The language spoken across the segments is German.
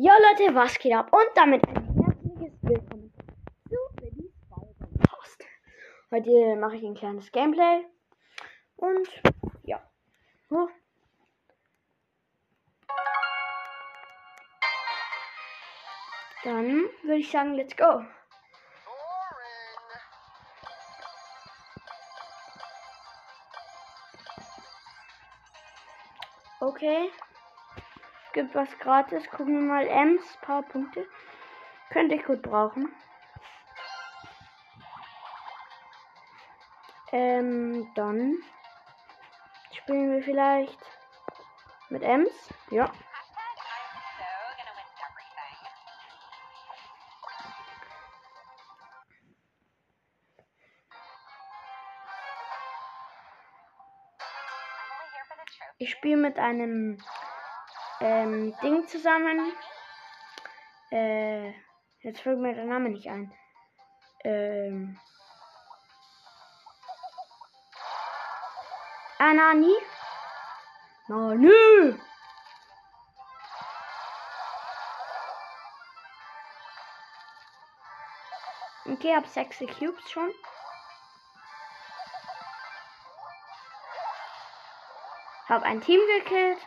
Ja Leute, was geht ab? Und damit ein herzliches Willkommen zu Billy's Podcast. Heute mache ich ein kleines Gameplay. Und ja. Oh. Dann würde ich sagen, let's go. Okay. Gibt was gratis. Gucken wir mal. Ems, paar Punkte. Könnte ich gut brauchen. Ähm, dann spielen wir vielleicht mit Ems. Ja. Ich spiele mit einem ähm, Ding zusammen. Äh, jetzt fällt mir der Name nicht ein. Ähm. Ah, Nani? Nani! Okay, hab sechs Cubes schon. Hab ein Team gekillt.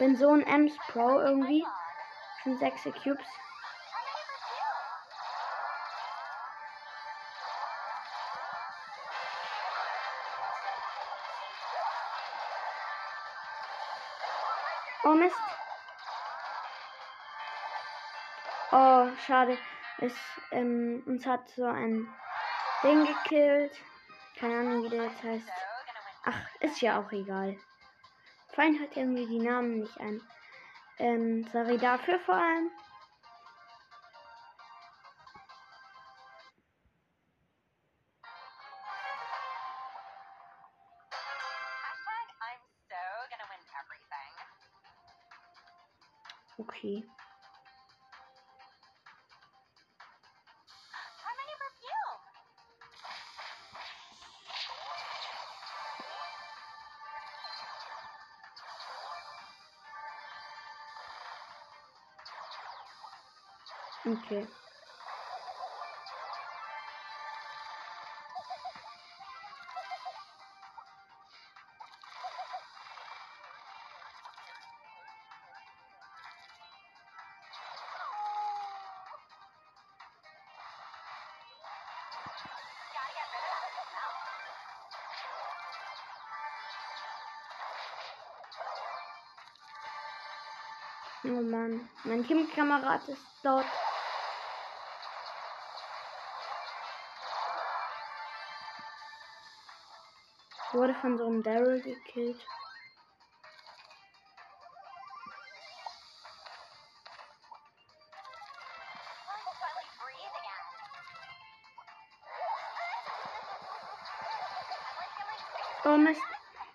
Bin so ein Ems Pro irgendwie. Schon sechs Cubes. Oh Mist. Oh, schade. Es, ähm, uns hat so ein Ding gekillt. Keine Ahnung, wie der jetzt heißt. Ach, ist ja auch egal. Feind hat irgendwie die Namen nicht ein. Ähm, sorry dafür vor allem. Okay. Oh Mann, mein Teamkamerad ist dort. Wurde von so einem Daryl gekillt. Oh Mist.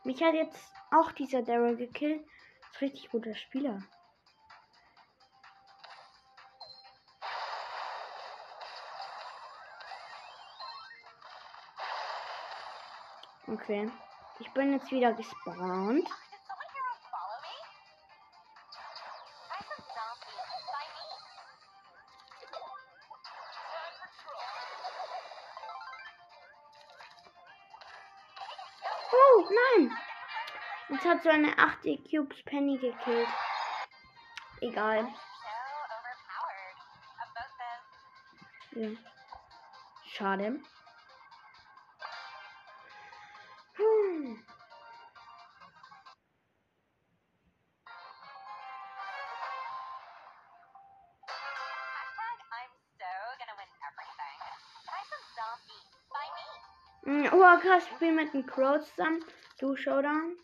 Mich hat jetzt auch dieser Daryl gekillt. Ist richtig guter Spieler. Okay. Ich bin jetzt wieder gespawnt. Oh, nein! Jetzt hat so eine 8 Cubes Penny gekillt. Egal. Ja. Schade. Oh, krass, ich bin mit dem Crow zusammen. Du Showdown.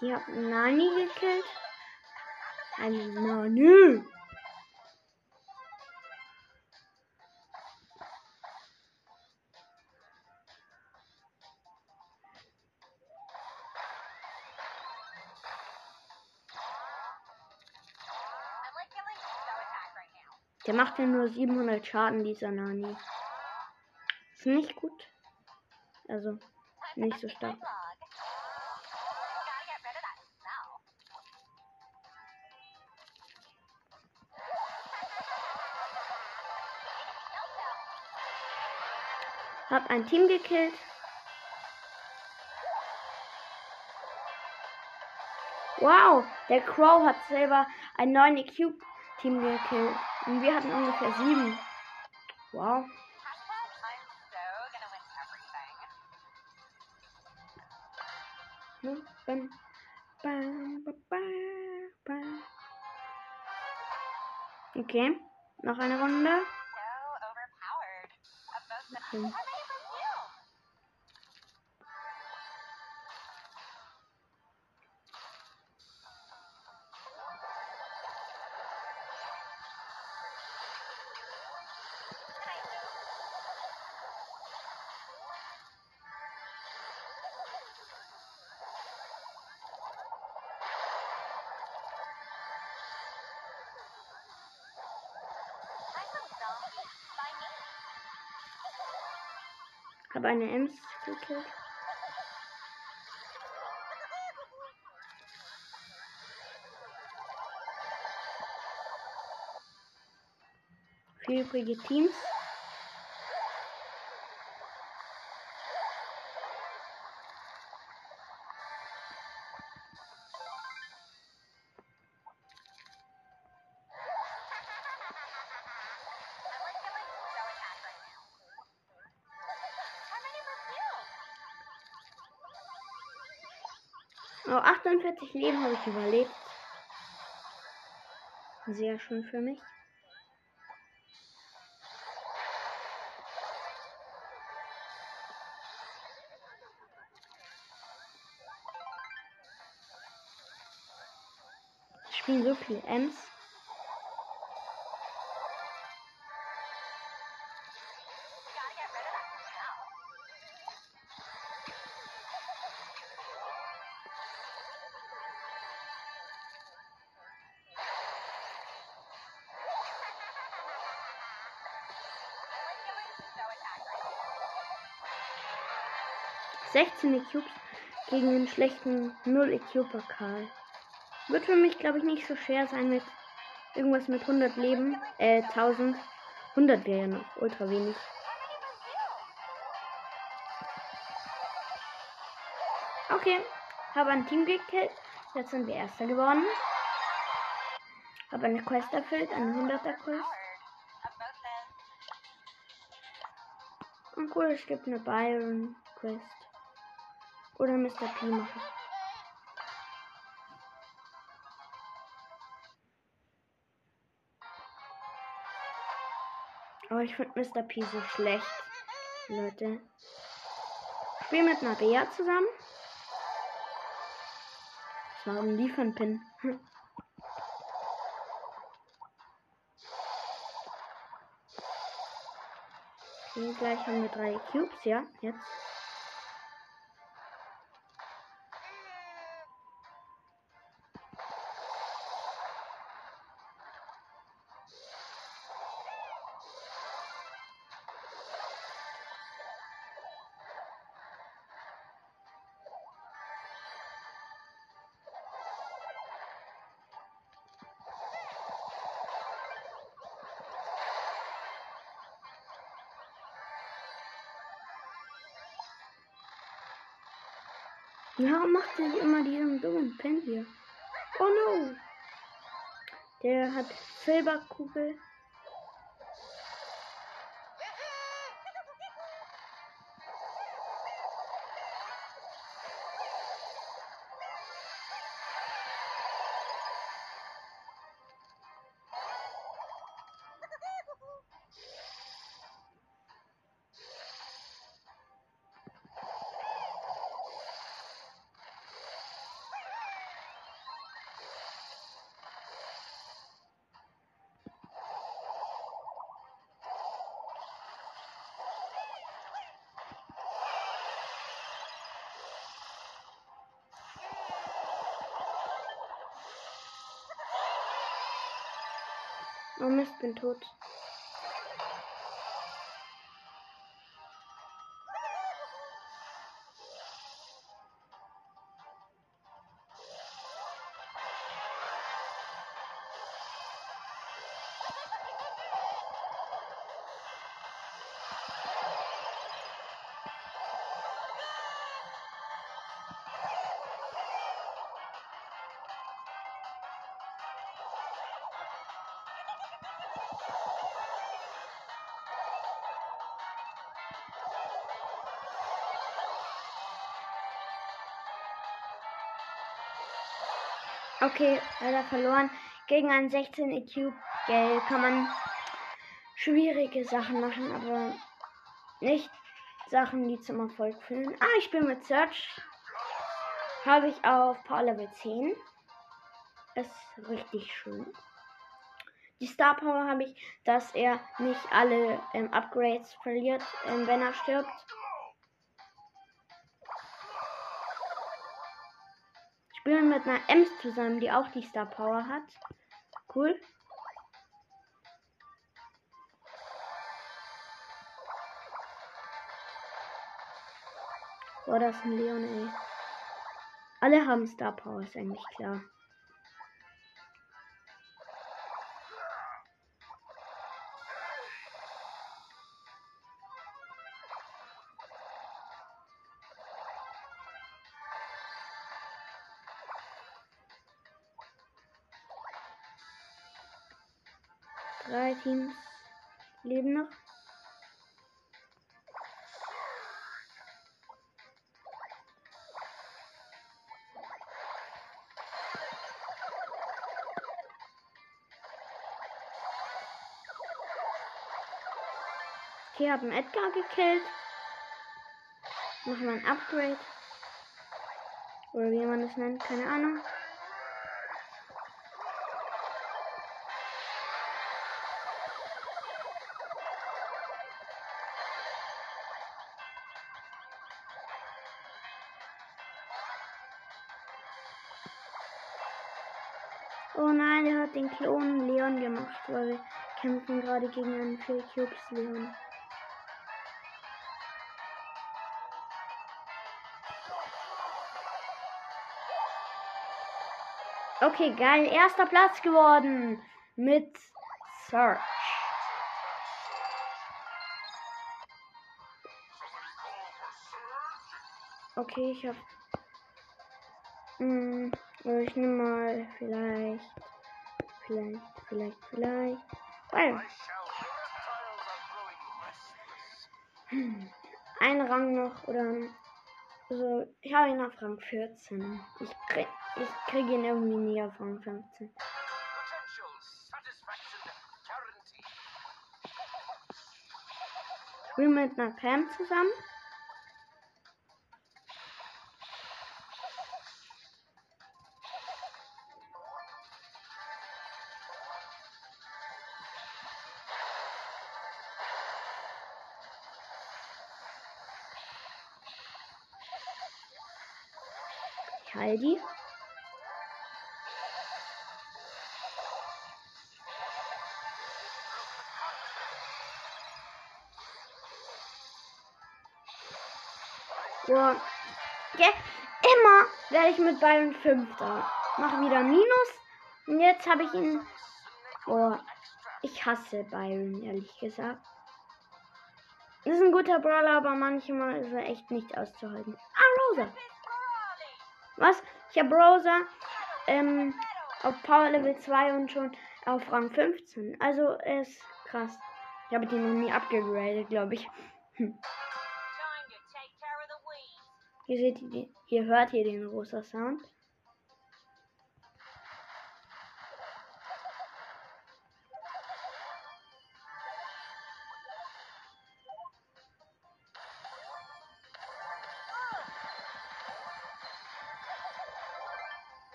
Die hat Nani gekillt ein Menü. Der macht ja nur 700 Schaden, dieser Nani. Ist nicht gut. Also, nicht so stark. Hab ein Team gekillt. Wow, der Crow hat selber ein 9 Cube Team gekillt. Und wir hatten ungefähr 7. Wow. Okay, noch eine Runde. Okay. Habe eine Ems gekillt. Vier übrige Teams. Nur 48 Leben habe ich überlebt. Sehr schön für mich. spielen so viel Ems. 16 EQs gegen den schlechten 0 EQ Pokal. Wird für mich, glaube ich, nicht so schwer sein mit irgendwas mit 100 Leben. Äh, 1000. 100 wäre ja noch ultra wenig. Okay, habe ein Team gekillt. Jetzt sind wir Erster geworden. Habe eine Quest erfüllt, eine 100er Quest. Und cool, es gibt eine Byron Quest. Oder Mr. P machen. Aber ich finde Mr. P so schlecht. Leute. Ich spiele mit Bea zusammen. Was war ein Pin? Hm. Okay, gleich haben wir drei Cubes, ja, jetzt. Diesen dummen Pen hier? Oh no! Der hat Silberkugel. Oh Mist, bin tot. Okay, leider verloren. Gegen einen 16 EQ Geld kann man schwierige Sachen machen, aber nicht Sachen, die zum Erfolg führen. Ah, ich bin mit Search. Habe ich auf Power Level 10. Ist richtig schön. Die Star Power habe ich, dass er nicht alle ähm, Upgrades verliert, ähm, wenn er stirbt. Spiele mit einer Ems zusammen, die auch die Star Power hat. Cool. Boah, das ist ein Leon, ey. Alle haben Star Power, ist eigentlich klar. Teams leben noch. Okay, haben Edgar gekillt. Machen wir ein Upgrade. Oder wie man das nennt, keine Ahnung. Gerade gegen einen 4 Cubes Leon. Okay, geil. Erster Platz geworden mit Search. Okay, ich hab. Hm, ich nehme mal vielleicht. Vielleicht, vielleicht, vielleicht. Well. Hm. Ein Rang noch oder. Also, ich habe ihn auf Rang 14. Ich krieg, ich kriege ihn irgendwie nie auf Rang 15. Ich bin mit einer Pam zusammen. Die. Ja. Okay. Immer werde ich mit Byron Fünfter. Mache wieder Minus. Und jetzt habe ich ihn. Oh, ich hasse Byron, ehrlich gesagt. Ist ein guter Brawler, aber manchmal ist er echt nicht auszuhalten. Ah, Rosa. Was? Ich habe Rosa ähm, auf Power Level 2 und schon auf Rang 15. Also ist krass. Ich habe die noch nie abgegradet, glaube ich. Hm. Hier seht ihr, ihr hört hier den rosa Sound.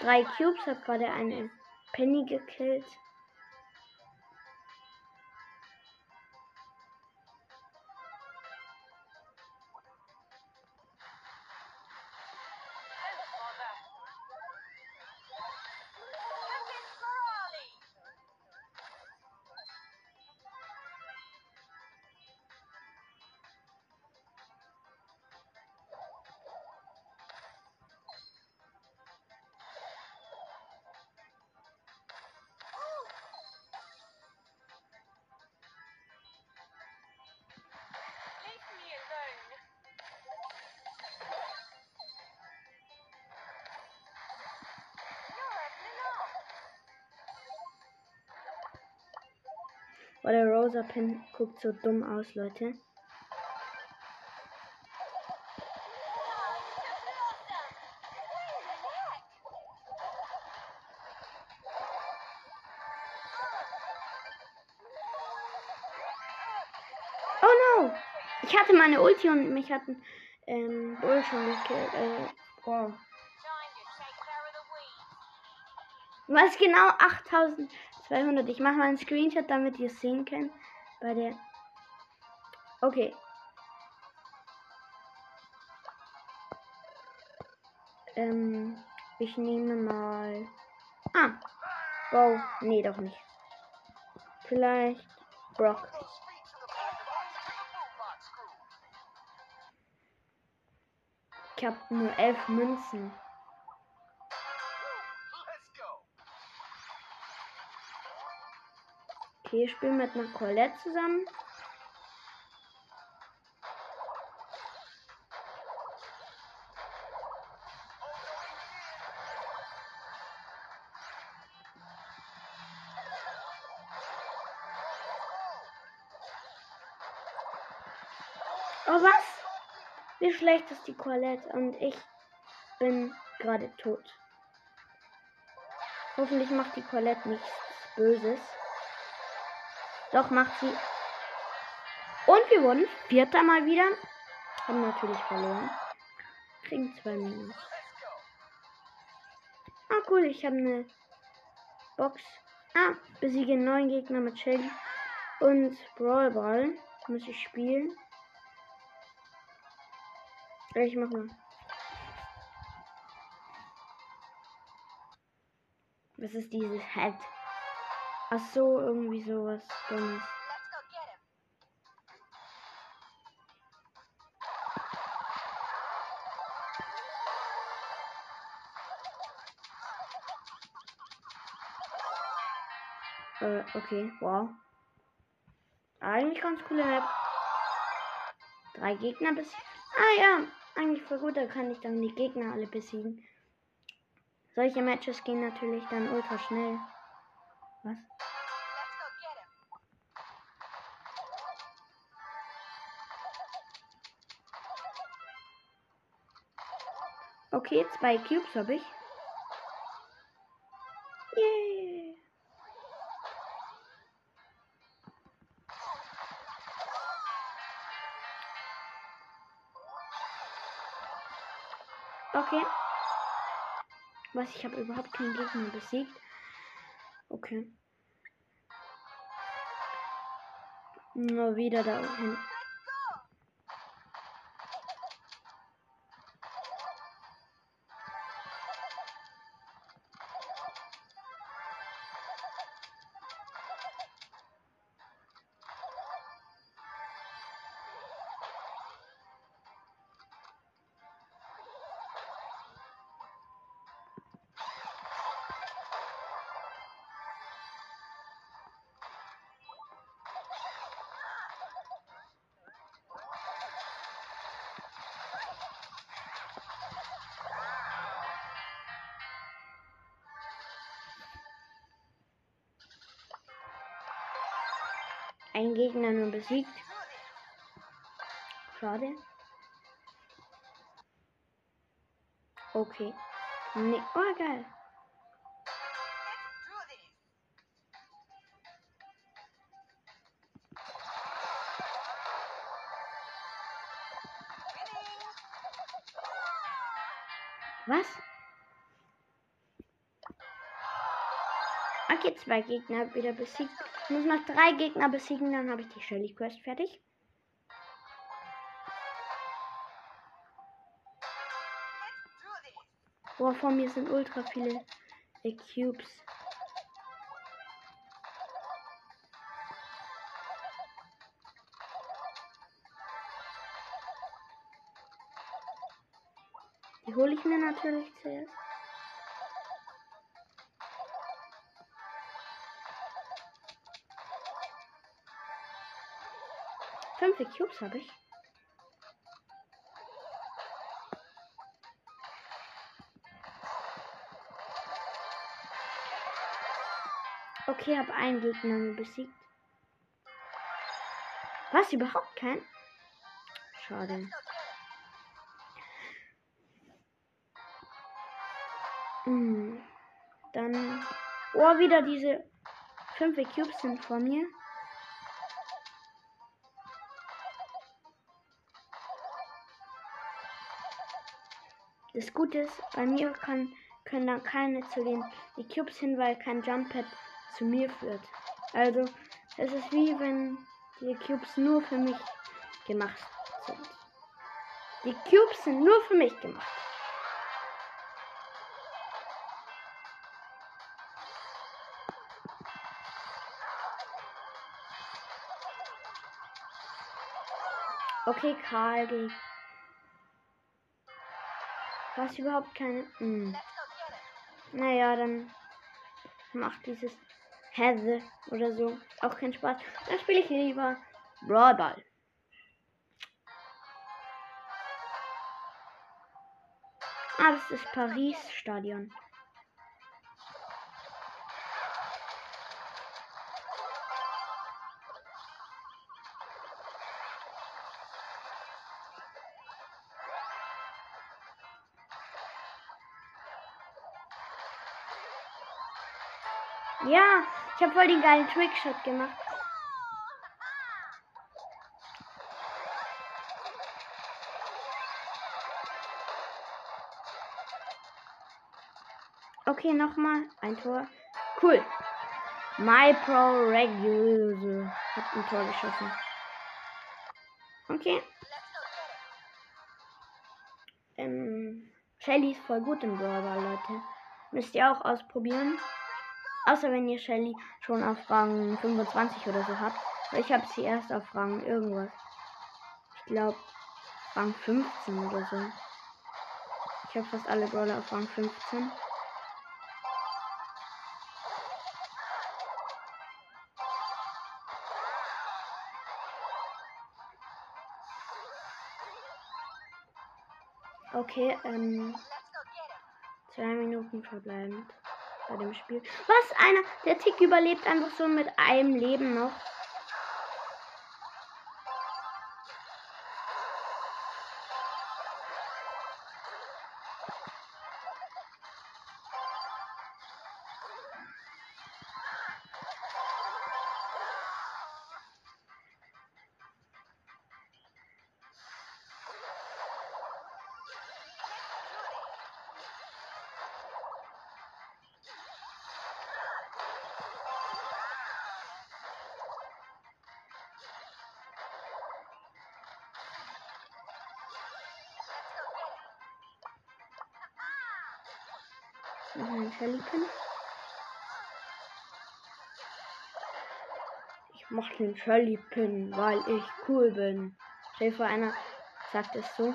Drei Cubes, hat gerade eine Penny gekillt. Boah, der Rosa Pin guckt so dumm aus, Leute. Oh no! Ich hatte meine Ulti und mich hatten ähm, Bull schon gekillt. Äh, boah. Was genau 8200? Ich mache mal einen Screenshot, damit ihr es sehen könnt. Bei der. Okay. Ähm, ich nehme mal. Ah. Wow. Nee, doch nicht. Vielleicht Brock. Ich habe nur elf Münzen. Okay, ich spiele mit einer Colette zusammen. Oh was? Wie schlecht ist die Colette und ich bin gerade tot. Hoffentlich macht die Colette nichts Böses. Doch macht sie. Und wir wurden vierter mal wieder. Haben natürlich verloren. Kriegen zwei Minus. Ah, cool. Ich habe eine Box. Ah, besiege neun Gegner mit Shelly und Brawl Ball. Muss ich spielen. Ich mach mal. Was ist dieses Head? Ach so, irgendwie sowas Dummes. Äh, okay, wow. Eigentlich ganz coole Map. Drei Gegner bis. Ah ja, eigentlich voll gut, da kann ich dann die Gegner alle besiegen. Solche Matches gehen natürlich dann ultra schnell. Was? Okay, zwei Cubes habe ich. Yay. Okay. Was, ich habe überhaupt keinen Gegner besiegt. Okay. Nur wieder da hinten. Ein Gegner nur besiegt. Schade. Okay. Nee. Oh, geil. Was? Okay, zwei Gegner wieder besiegt. Ich muss noch drei Gegner besiegen, dann habe ich die Shelly Quest fertig. Boah, vor mir sind ultra viele äh, Cubes. Die hole ich mir natürlich zuerst. Fünf Cubes habe ich. Okay, habe einen Gegner besiegt. Was? Überhaupt kein? Schade. Hm. Dann. Oh, wieder diese fünf Cubes sind vor mir. Das Gute ist, bei mir kann, können dann keine zu den die Cubes hin, weil kein Jump Pad zu mir führt. Also es ist wie wenn die Cubes nur für mich gemacht sind. Die Cubes sind nur für mich gemacht. Okay, Karl geht. Was überhaupt keine. Hm. Naja, dann macht dieses Hesse oder so auch keinen Spaß. Dann spiele ich lieber Brawl Ball. Ah, das ist Paris Stadion. Ich habe voll den geilen Trickshot gemacht. Okay, nochmal ein Tor. Cool. My Pro Regular hat ein Tor geschossen. Okay. Ähm, Shelly ist voll gut im Brawler, Leute. Müsst ihr auch ausprobieren. Außer wenn ihr Shelly schon auf Rang 25 oder so habt. Ich habe sie erst auf Rang irgendwas. Ich glaube Rang 15 oder so. Ich habe fast alle Brawler auf Rang 15. Okay, ähm. Zwei Minuten verbleibend bei dem Spiel. Was? Einer, der Tick überlebt einfach so mit einem Leben noch. Pin. Ich mach den Shelly Pin, weil ich cool bin. Vor, einer sagt es so.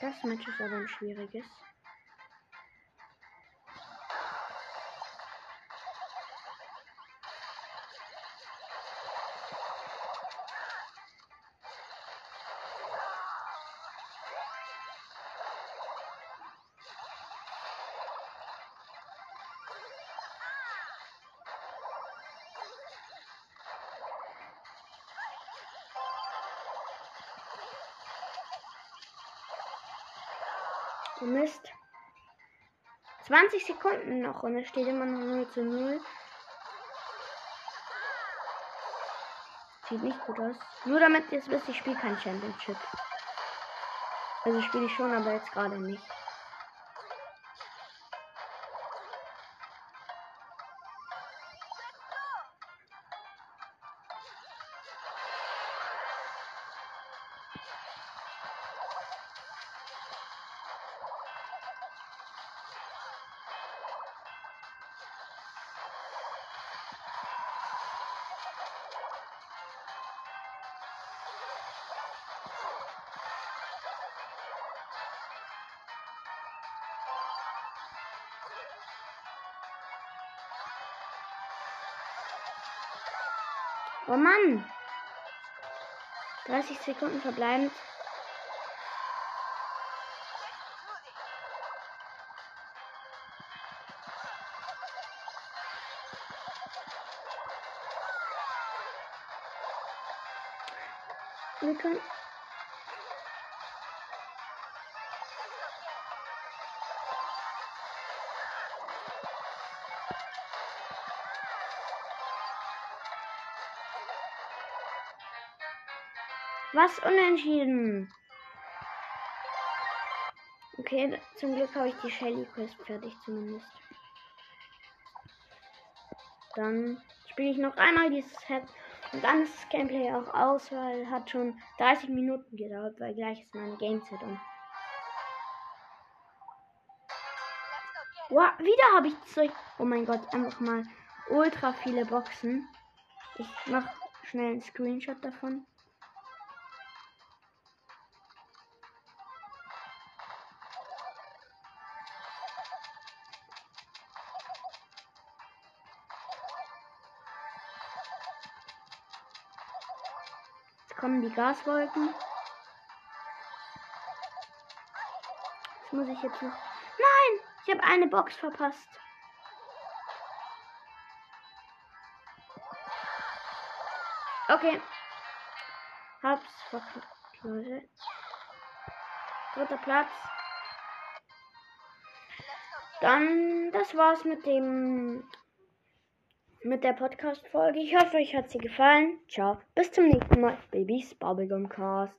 Das Match ist aber ein schwieriges. 20 Sekunden noch und es steht immer noch 0 zu 0. Sieht nicht gut aus. Nur damit jetzt wisst, ich spiele kein Championship. Also spiele ich schon, aber jetzt gerade nicht. Mann! 30 Sekunden verbleibend. Wir können Was unentschieden? Okay, zum Glück habe ich die Shelly Quest fertig zumindest. Dann spiele ich noch einmal dieses Set und dann ist das Gameplay auch aus, weil hat schon 30 Minuten gedauert, weil gleich ist meine Gameset um. Wow, wieder habe ich Zeug. Oh mein Gott, einfach mal ultra viele Boxen. Ich mache schnell einen Screenshot davon. Kommen die Gaswolken. Das muss ich jetzt noch. Nein! Ich habe eine Box verpasst. Okay. Hab's verkackt, Leute. Dritter Platz. Dann, das war's mit dem mit der Podcast-Folge. Ich hoffe, euch hat sie gefallen. Ciao. Bis zum nächsten Mal. Babys Bubblegum Cast.